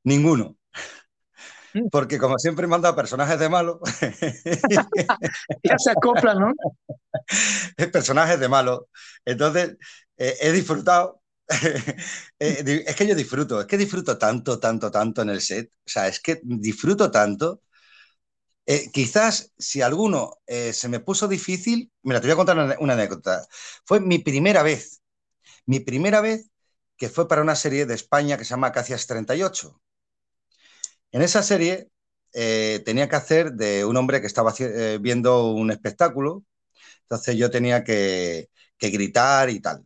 ninguno. Mm. Porque como siempre manda personajes de malo. ya se acopla, ¿no? Personajes de malo. Entonces, eh, he disfrutado. Eh, es que yo disfruto, es que disfruto tanto, tanto, tanto en el set. O sea, es que disfruto tanto. Eh, quizás si alguno se me puso difícil, mira, te voy a contar una, anécdota. Fue mi primera vez, mi primera vez que fue para una serie de España que se llama Acacias 38. En esa serie eh, tenía que hacer de un hombre que estaba eh, viendo un espectáculo, entonces yo tenía que, gritar y tal.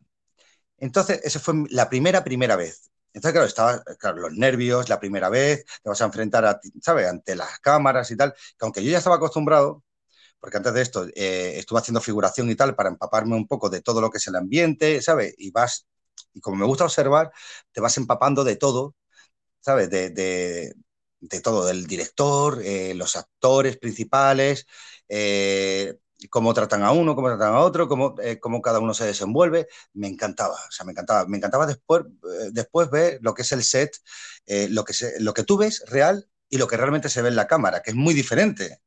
Entonces, esa fue la primera, primera vez. Entonces, claro, estaba, los nervios, la primera vez, te vas a enfrentar, a, ¿sabes?, ante las cámaras y tal, que aunque yo ya estaba acostumbrado, porque antes de esto eh, estuve haciendo figuración y tal para empaparme un poco de todo lo que es el ambiente, ¿sabes? Y vas, y como me gusta observar, te vas empapando de todo, ¿sabes? de, de todo, del director, eh, los actores principales, eh, cómo tratan a uno, cómo tratan a otro, cómo, eh, cómo, cada uno se desenvuelve. Me encantaba, o sea, me encantaba. Me encantaba después, después ver lo que es el set, lo, que lo que tú ves real y lo que realmente se ve en la cámara, que es muy diferente.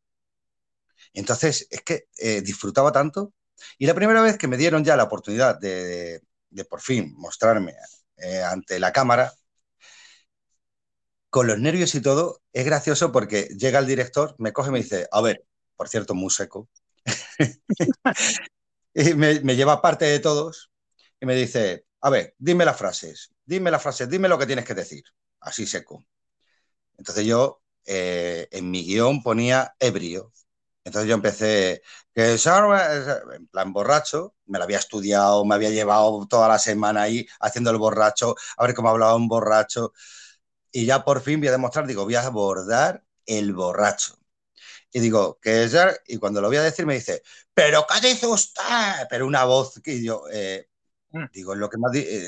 Entonces, es que disfrutaba tanto. Y la primera vez que me dieron ya la oportunidad de, de por fin mostrarme ante la cámara, con los nervios y todo, es gracioso porque llega el director, me coge y me dice, a ver, por cierto, muy seco, y me, lleva parte de todos y me dice, a ver, dime las frases, dime las frases, dime lo que tienes que decir, así seco. Entonces yo eh, en mi guion ponía ebrio. Entonces yo empecé, que en plan borracho, me lo había estudiado, me había llevado toda la semana ahí haciendo el borracho, a ver cómo hablaba un borracho y ya por fin voy a demostrar, digo, voy a abordar el borracho. Y digo, ¿qué es ya? Y cuando lo voy a decir me dice, ¿pero qué dice usted? Pero una voz que yo, eh, mm. digo, es lo, que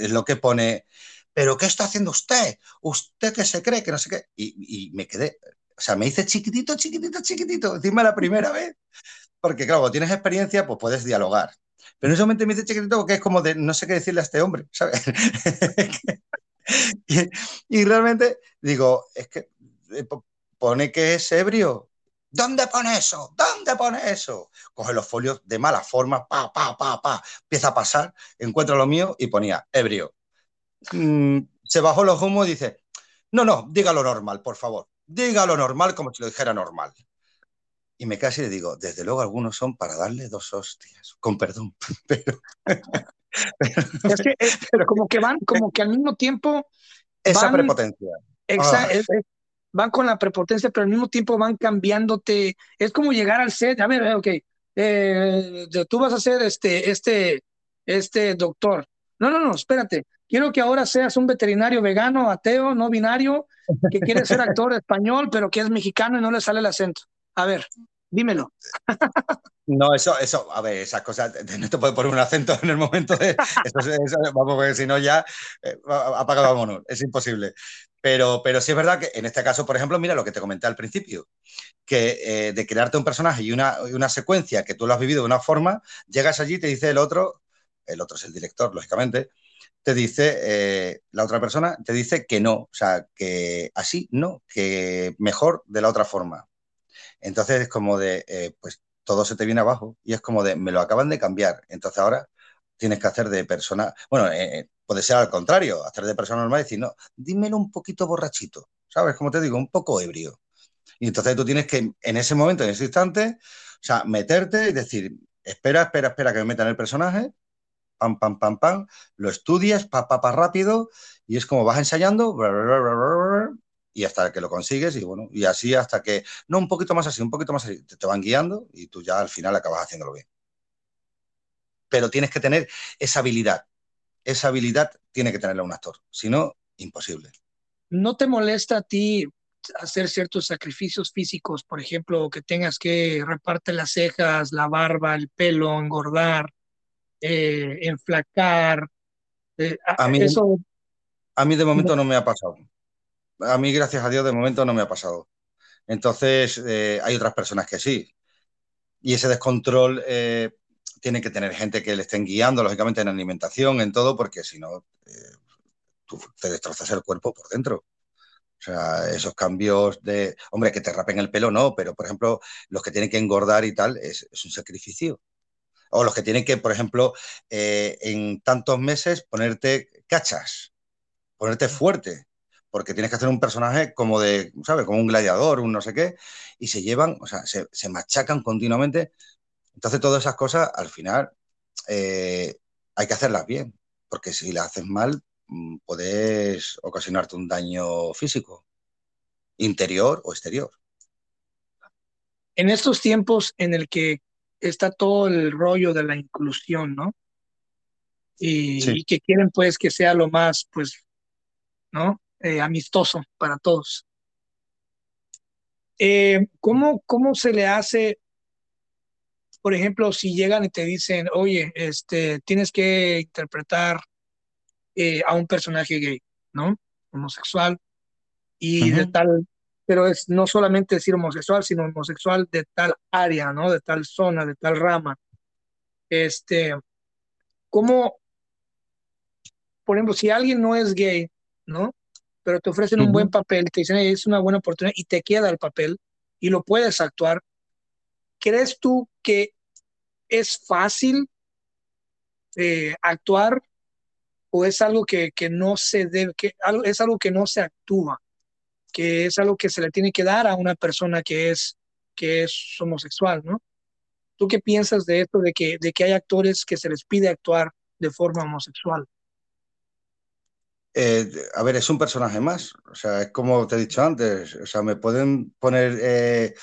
es lo que pone, ¿pero qué está haciendo usted? ¿Usted qué se cree? Que no sé qué. Y, me quedé, o sea, me dice chiquitito, chiquitito, chiquitito, encima la primera vez. Porque claro, cuando tienes experiencia, pues puedes dialogar. Pero en ese momento me dice chiquitito porque es como de no sé qué decirle a este hombre, ¿sabes? y, realmente digo, es que eh, pone que es ebrio. ¿Dónde pone eso? ¿Dónde pone eso? Coge los folios de mala forma, pa, pa, pa, pa, empieza a pasar, encuentra lo mío y ponía ebrio. Mm, se bajó los humos y dice, no, no, dígalo normal, por favor. Dígalo normal como si lo dijera normal. Y me casi le digo, desde luego algunos son para darle dos hostias, con perdón, pero es que pero, como que van, como que al mismo tiempo. Esa prepotencia. Exacto. Van con la prepotencia, pero al mismo tiempo van cambiándote. Es como llegar al set, a ver, ok, eh, tú vas a ser este, este, este doctor. No, no, no, espérate. Quiero que ahora seas un veterinario vegano, ateo, no binario, que quiere ser actor español, pero que es mexicano y no le sale el acento. A ver, dímelo. No, eso, eso, a ver, esas cosas, no te puedes poner un acento en el momento de. Eso, vamos, porque si no ya eh, apaga, vámonos, es imposible. Pero, pero sí es verdad que en este caso, por ejemplo, mira lo que te comenté al principio, que eh, de crearte un personaje y una, una secuencia que tú lo has vivido de una forma, llegas allí y te dice el otro, el otro es el director, lógicamente, te dice, eh, la otra persona te dice que no, o sea, que así no, que mejor de la otra forma. Entonces es como de, pues todo se te viene abajo y es como de, me lo acaban de cambiar, entonces ahora tienes que hacer de persona, bueno, eh, eh, puede ser al contrario, hacer de persona normal y decir, no, dímelo un poquito borrachito, ¿sabes? Como te digo, un poco ebrio. Y entonces tú tienes que, en ese momento, en ese instante, o sea, meterte y decir, espera, espera, espera que me metan el personaje, pam, pam, pam, pam, lo estudias, pa, pa, pa, rápido, y es como vas ensayando, y hasta que lo consigues y bueno, y así hasta que, no, un poquito más así, un poquito más así, te, te van guiando y tú ya al final acabas haciéndolo bien. Pero tienes que tener esa habilidad. Esa habilidad tiene que tenerla un actor, si no, imposible. ¿No te molesta a ti hacer ciertos sacrificios físicos, por ejemplo, que tengas que reparte las cejas, la barba, el pelo, engordar, eh, enflacar? Eh, a, mí, eso... a mí de momento no me ha pasado. A mí, gracias a Dios, de momento no me ha pasado. Entonces, eh, hay otras personas que sí. Y ese descontrol eh, tiene que tener gente que le estén guiando, lógicamente, en alimentación, en todo, porque si no, eh, tú te destrozas el cuerpo por dentro. O sea, esos cambios de, hombre, que te rapen el pelo, no, pero por ejemplo, los que tienen que engordar y tal, es, es un sacrificio. O los que tienen que, por ejemplo, eh, en tantos meses ponerte cachas, ponerte fuerte, porque tienes que hacer un personaje como de, ¿sabes? Como un gladiador, un no sé qué, y se llevan, o sea, se, se machacan continuamente. Entonces, todas esas cosas, al final, eh, hay que hacerlas bien, porque si las haces mal, Mm, puedes ocasionarte un daño físico, interior o exterior. En estos tiempos en el que está todo el rollo de la inclusión, ¿no? Y, sí. y que quieren pues que sea lo más, pues, ¿no? Eh, amistoso para todos. Eh, ¿cómo, ¿Cómo se le hace, por ejemplo, si llegan y te dicen, oye, este, tienes que interpretar eh, a un personaje gay, ¿no? Homosexual y uh -huh. de tal, pero es no solamente decir homosexual, sino homosexual de tal área, ¿no? De tal zona, de tal rama. Este, ¿cómo, por ejemplo, si alguien no es gay, ¿no? Pero te ofrecen uh -huh. un buen papel, te dicen, es una buena oportunidad y te queda el papel y lo puedes actuar, ¿crees tú que es fácil eh, actuar o es algo que, que no se debe, que es algo que no se actúa, que es algo que se le tiene que dar a una persona que es, que es homosexual, ¿no? ¿Tú qué piensas de esto, de que, de que hay actores que se les pide actuar de forma homosexual? Eh, a ver, es un personaje más, o sea, es como te he dicho antes, o sea, me pueden poner eh,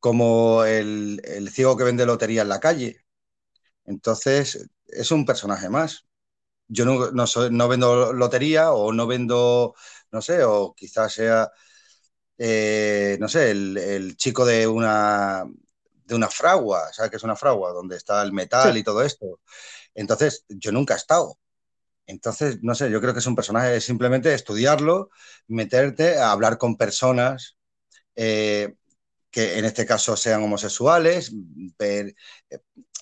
como el, el ciego que vende lotería en la calle, entonces es un personaje más, yo no, no, soy, no, vendo lotería o no vendo, no sé, o quizás sea, eh, no sé, el, el, chico de una, de una fragua, ¿sabes qué es una fragua? Donde está el metal sí. y todo esto. Entonces, yo nunca he estado. Entonces, no sé, yo creo que es un personaje, es simplemente estudiarlo, meterte a hablar con personas eh, que en este caso sean homosexuales, ver,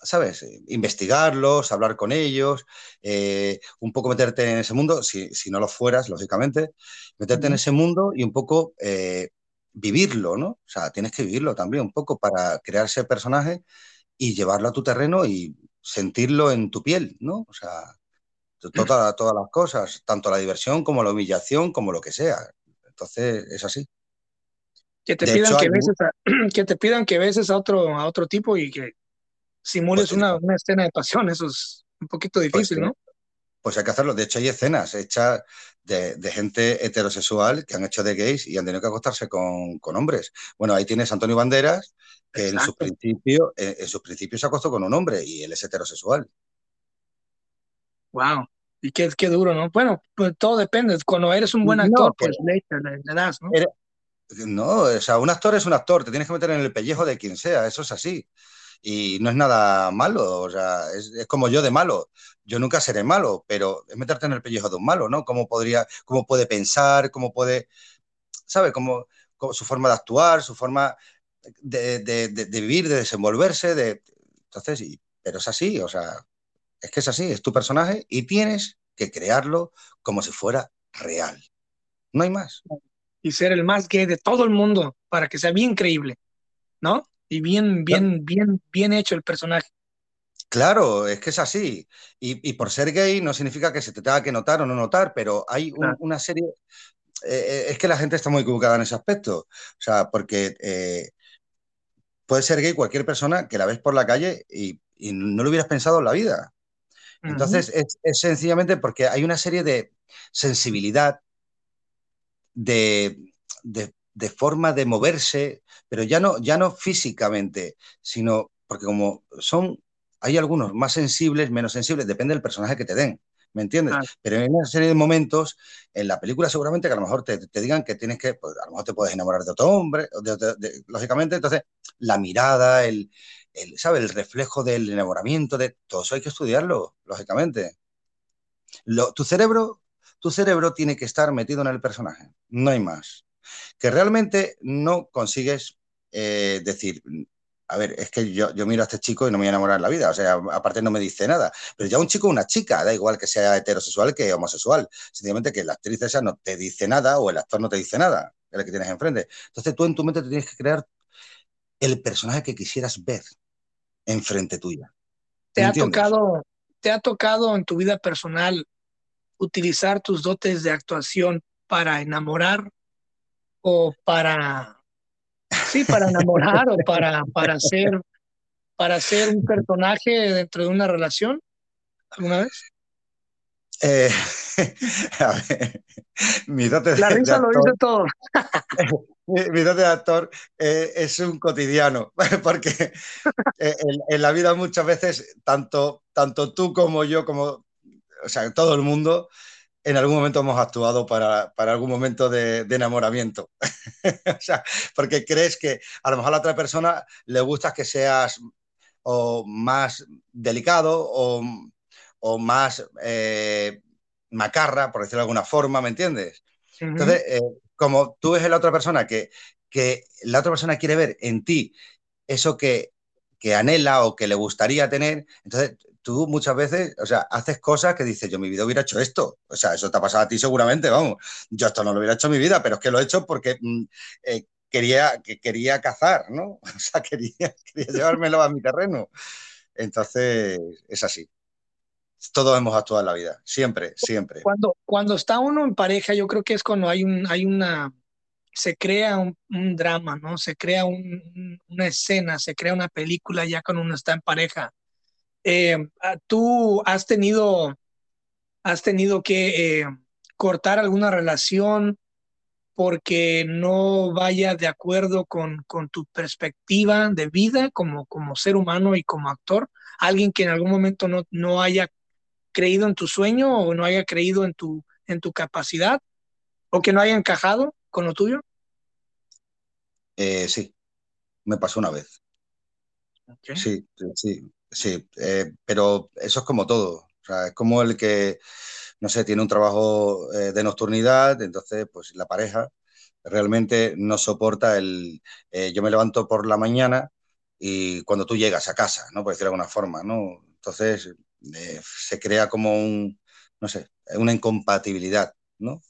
¿sabes? Investigarlos, hablar con ellos, eh, un poco meterte en ese mundo, si, si, no lo fueras, lógicamente, meterte en ese mundo y un poco eh, vivirlo, ¿no? O sea, tienes que vivirlo también un poco para crear ese personaje y llevarlo a tu terreno y sentirlo en tu piel, ¿no? O sea, toda, todas las cosas, tanto la diversión como la humillación, como lo que sea. Entonces, es así. Que te, pidan hecho, que, hay... a, que te pidan que beses a otro, a otro tipo y que simules pues, una, una, escena de pasión, eso es un poquito difícil, pues, ¿no? Pues hay que hacerlo. De hecho, hay escenas hechas de, de, gente heterosexual que han hecho de gays y han tenido que acostarse con, con hombres. Bueno, ahí tienes a Antonio Banderas, que en sus, principios, en, en sus principios se acostó con un hombre y él es heterosexual. Wow. Y qué, qué duro, ¿no? Bueno, pues todo depende. Cuando eres un buen actor, no, pues le, le, le das, ¿no? No, o sea, un actor es un actor, te tienes que meter en el pellejo de quien sea, eso es así y no es nada malo, o sea, es, como yo de malo. Yo nunca seré malo, pero es meterte en el pellejo de un malo, ¿no? ¿Cómo podría, cómo puede pensar, cómo puede, ¿sabe? Cómo su forma de actuar, su forma de, de, de, de vivir, de desenvolverse, de... Entonces, y, pero es así, o sea, es que es así, es tu personaje y tienes que crearlo como si fuera real. No hay más. Y ser el más gay de todo el mundo para que sea bien creíble, ¿no? y bien, bien, bien, bien hecho el personaje. Claro, es que es así. Y, y, por ser gay no significa que se te tenga que notar o no notar, pero hay un, claro. una serie... Eh, es que la gente está muy equivocada en ese aspecto. O sea, porque eh, puede ser gay cualquier persona que la ves por la calle y, y no lo hubieras pensado en la vida. Entonces, uh -huh. es, es, sencillamente porque hay una serie de sensibilidad, de, de, forma de moverse, pero ya no, ya no físicamente, sino porque como son, hay algunos más sensibles, menos sensibles, depende del personaje que te den. ¿Me entiendes? Pero en una serie de momentos, en la película seguramente que a lo mejor te, digan que tienes que, pues, a lo mejor te puedes enamorar de otro hombre, lógicamente, entonces la mirada, el, el, ¿sabe? el reflejo del enamoramiento, de todo eso hay que estudiarlo, lógicamente. tu cerebro tu cerebro tiene que estar metido en el personaje, no hay más. Que realmente no consigues eh, decir, a ver, es que yo, miro a este chico y no me voy a enamorar en la vida, o sea, aparte no me dice nada, pero ya un chico o una chica, da igual que sea heterosexual que homosexual, sencillamente que la actriz esa no te dice nada o el actor no te dice nada, el que tienes enfrente. Entonces tú en tu mente te tienes que crear el personaje que quisieras ver enfrente tuya. ¿Te ha, tocado, ¿Te ha tocado en tu vida personal utilizar tus dotes de actuación para enamorar o para, sí, para enamorar o para, para, ser, para ser un personaje dentro de una relación alguna vez? Eh, a ver, mi dote La risa lo dice todo. mi, dote de actor eh, es un cotidiano, porque eh, en, en, la vida muchas veces, tanto, tanto tú como yo, como o sea, todo el mundo en algún momento hemos actuado para, algún momento de, enamoramiento. o sea, porque crees que a lo mejor a la otra persona le gusta que seas o más delicado o, más eh, macarra, por decirlo de alguna forma, ¿me entiendes? Entonces, eh, como tú ves la otra persona que, que la otra persona quiere ver en ti eso que, que anhela o que le gustaría tener, entonces tú muchas veces, o sea, haces cosas que dices, yo mi vida hubiera hecho esto. O sea, eso te ha pasado a ti seguramente, vamos. Yo esto no lo hubiera hecho en mi vida, pero es que lo he hecho porque mm, eh, quería, que quería cazar, ¿no? O sea, quería, quería llevármelo a mi terreno. Entonces, es así. Todos hemos actuado en la vida, siempre, siempre. Cuando, cuando está uno en pareja, yo creo que es cuando hay, un, hay una, se crea un, drama, ¿no? Se crea una escena, se crea una película ya cuando uno está en pareja eh, ah, ¿Tú has tenido, has tenido que eh, cortar alguna relación porque no vaya de acuerdo con, con, tu perspectiva de vida como, como ser humano y como actor? ¿Alguien que en algún momento no, no haya creído en tu sueño o no haya creído en tu, en tu capacidad o que no haya encajado con lo tuyo? Eh, sí, me pasó una vez. Sí, sí. Sí, eh, pero eso es como todo. O sea, es como el que, no sé, tiene un trabajo eh, de nocturnidad, entonces, pues la pareja realmente no soporta el. Eh, yo me levanto por la mañana y cuando tú llegas a casa, ¿no? Por decirlo de alguna forma, ¿no? Entonces se crea como un, no sé, una incompatibilidad, ¿no?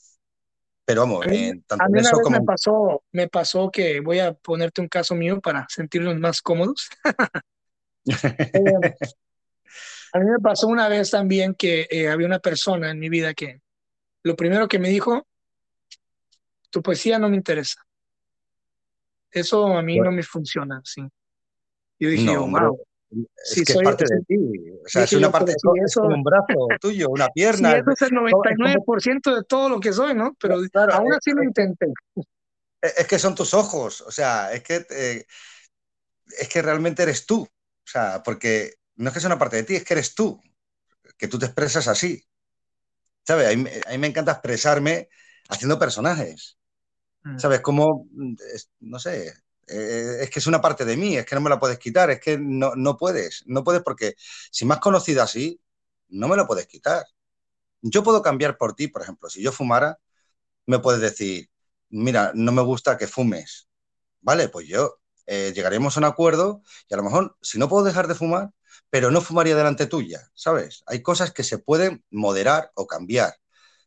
Pero vamos, tanto a mí una vez me pasó, me pasó que voy a ponerte un caso mío para sentirnos más cómodos. Eh, a mí me pasó una vez también que eh, había una persona en mi vida que lo primero que me dijo, tu poesía no me interesa. Eso a mí no me funciona, sí. Yo dije, no, wow. Es que es parte de ti. O sea, es una parte, de es como un brazo tuyo, una pierna. Sí, eso es el 99% de todo lo que soy, ¿no? Pero aún así lo intenté. Es que son tus ojos, o sea, es que, eh, es que realmente eres tú. O sea, porque no es que sea una parte de ti, es que eres tú, que tú te expresas así. ¿Sabes? A mí, me encanta expresarme haciendo personajes. Mm. ¿Sabes? Como, no sé, eh, es que es una parte de mí, es que no me la puedes quitar, es que no, no puedes, no puedes porque si me has conocido así, no me lo puedes quitar. Yo puedo cambiar por ti, por ejemplo, si yo fumara, me puedes decir, mira, no me gusta que fumes. Vale, pues yo eh, llegaríamos a un acuerdo y a lo mejor, si no puedo dejar de fumar, pero no fumaría delante tuya, ¿sabes? Hay cosas que se pueden moderar o cambiar,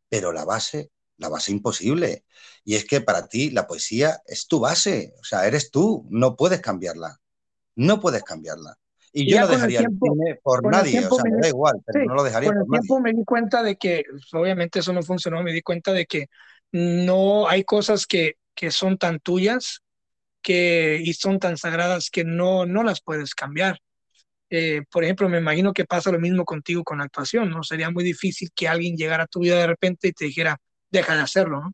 pero la base, la base imposible. Y es que para ti la poesía es tu base, o sea, eres tú, no puedes cambiarla, no puedes cambiarla. Y, yo no dejaría el, cine por nadie, o sea, me da igual, pero no lo dejaría con el tiempo me di cuenta de que, pues, obviamente eso no funcionó, me di cuenta de que no hay cosas que, que son tan tuyas que, y son tan sagradas que no, no las puedes cambiar. Eh, por ejemplo, me imagino que pasa lo mismo contigo con la actuación, ¿no? Sería muy difícil que alguien llegara a tu vida de repente y te dijera, deja de hacerlo, ¿no?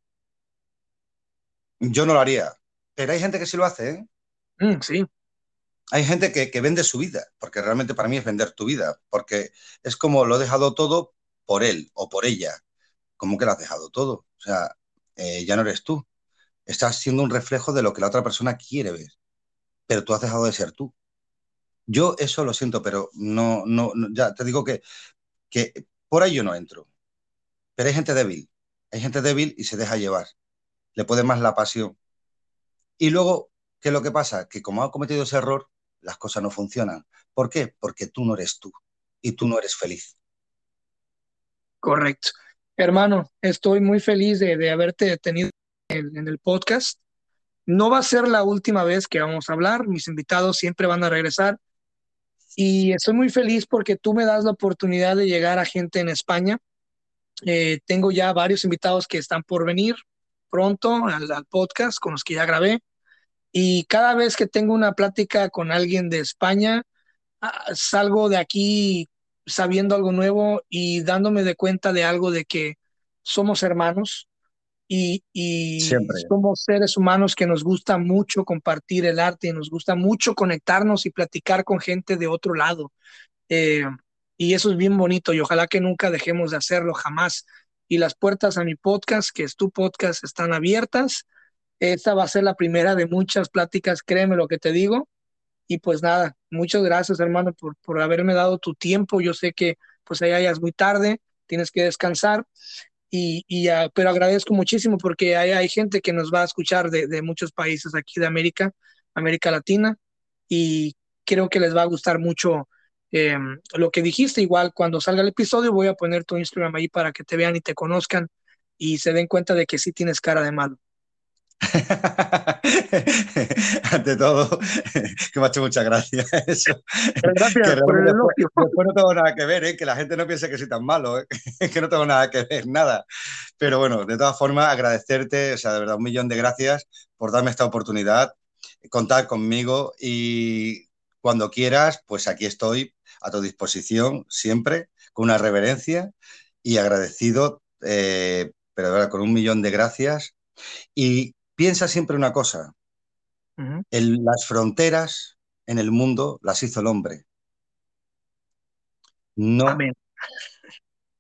yo no lo haría. Pero hay gente que sí lo hace, ¿eh? Mm, sí. Hay gente que, que, vende su vida, porque realmente para mí es vender tu vida, porque es como lo he dejado todo por él o por ella. ¿Cómo que lo has dejado todo? O sea, eh, ya no eres tú. Estás siendo un reflejo de lo que la otra persona quiere ver, pero tú has dejado de ser tú. Yo eso lo siento, pero no, no, ya te digo que, que por ahí yo no entro. Pero hay gente débil, hay gente débil y se deja llevar. Le puede más la pasión. Y luego, ¿qué es lo que pasa? Que como ha cometido ese error, las cosas no funcionan. ¿Por qué? Porque tú no eres tú y tú no eres feliz. Correcto. Hermano, estoy muy feliz de, de haberte tenido en, en, el podcast. No va a ser la última vez que vamos a hablar. Mis invitados siempre van a regresar. Y estoy muy feliz porque tú me das la oportunidad de llegar a gente en España. Eh, tengo ya varios invitados que están por venir pronto al, al podcast con los que ya grabé. Y cada vez que tengo una plática con alguien de España, ah, salgo de aquí sabiendo algo nuevo y dándome de cuenta de algo de que somos hermanos y, y somos seres humanos que nos gusta mucho compartir el arte y nos gusta mucho conectarnos y platicar con gente de otro lado. Eh, y eso es bien bonito y ojalá que nunca dejemos de hacerlo jamás. Y las puertas a mi podcast, que es tu podcast, están abiertas. Esta va a ser la primera de muchas pláticas, créeme lo que te digo. Y pues nada, muchas gracias hermano por, por haberme dado tu tiempo. Yo sé que pues allá ya es muy tarde, tienes que descansar. Y, y uh, pero agradezco muchísimo porque hay, hay, gente que nos va a escuchar de, de muchos países aquí de América, América Latina, y creo que les va a gustar mucho eh, lo que dijiste. Igual cuando salga el episodio voy a poner tu Instagram ahí para que te vean y te conozcan y se den cuenta de que sí tienes cara de malo. Ante todo, que me ha hecho muchas gracias. Eso. Gracias por el después, después, no tengo nada que ver, ¿eh? que la gente no piense que soy tan malo, ¿eh? que no tengo nada que ver, nada. Pero bueno, de todas formas, agradecerte, o sea, de verdad, un millón de gracias por darme esta oportunidad, contar conmigo y cuando quieras, pues aquí estoy a tu disposición siempre, con una reverencia y agradecido, eh, pero de verdad, con un millón de gracias. Y piensa siempre una cosa, uh -huh. las fronteras en el mundo las hizo el hombre. No. Amén.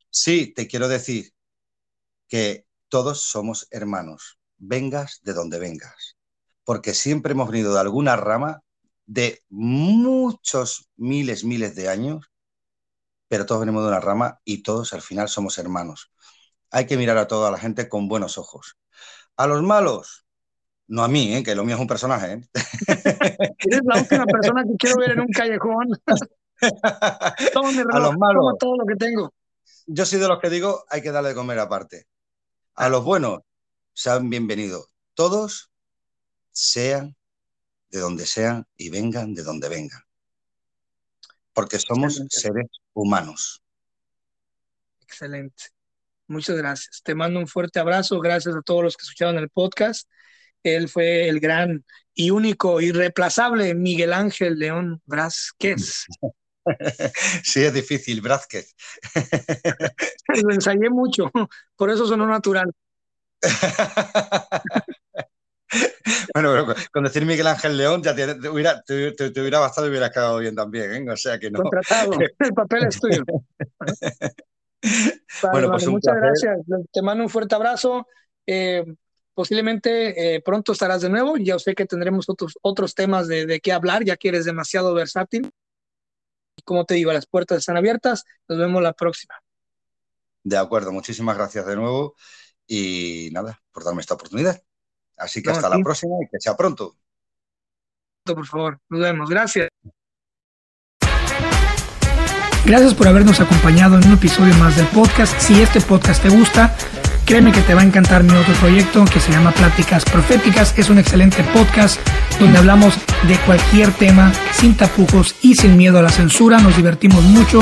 Sí, te quiero decir que todos somos hermanos, vengas de donde vengas, porque siempre hemos venido de alguna rama de muchos miles, miles de años, pero todos venimos de una rama y todos al final somos hermanos. Hay que mirar a toda la gente con buenos ojos. A los malos, no a mí, ¿eh? que lo mío es un personaje. ¿eh? Eres la última persona que quiero ver en un callejón. toma mi reloj, a los malos, toma todo lo que tengo. Yo soy de los que digo, hay que darle de comer aparte. A los buenos, sean bienvenidos. Todos sean de donde sean y vengan de donde vengan. Porque somos Excelente. seres humanos. Excelente. Muchas gracias. Te mando un fuerte abrazo. Gracias a todos los que escucharon el podcast. Él fue el gran y único, irreemplazable Miguel Ángel León Brázquez. Sí, es difícil, Brázquez. Lo ensayé mucho, por eso sonó natural. bueno, con decir Miguel Ángel León ya te, te, hubiera, te, te, hubiera bastado y hubiera quedado bien también, ¿eh? O sea que no. Contratado, el papel es tuyo. Vale, bueno, pues vale, muchas placer. gracias. Te mando un fuerte abrazo. Eh, posiblemente eh, pronto estarás de nuevo. Ya sé que tendremos otros, otros temas de, de qué hablar, ya que eres demasiado versátil. Como te digo, las puertas están abiertas. Nos vemos la próxima. De acuerdo, muchísimas gracias de nuevo y nada, por darme esta oportunidad. Así que no, hasta aquí. la próxima y que sea pronto. Por favor, nos vemos. Gracias. Gracias por habernos acompañado en un episodio más del podcast. Si este podcast te gusta, créeme que te va a encantar mi otro proyecto que se llama Pláticas Proféticas. Es un excelente podcast donde hablamos de cualquier tema sin tapujos y sin miedo a la censura. Nos divertimos mucho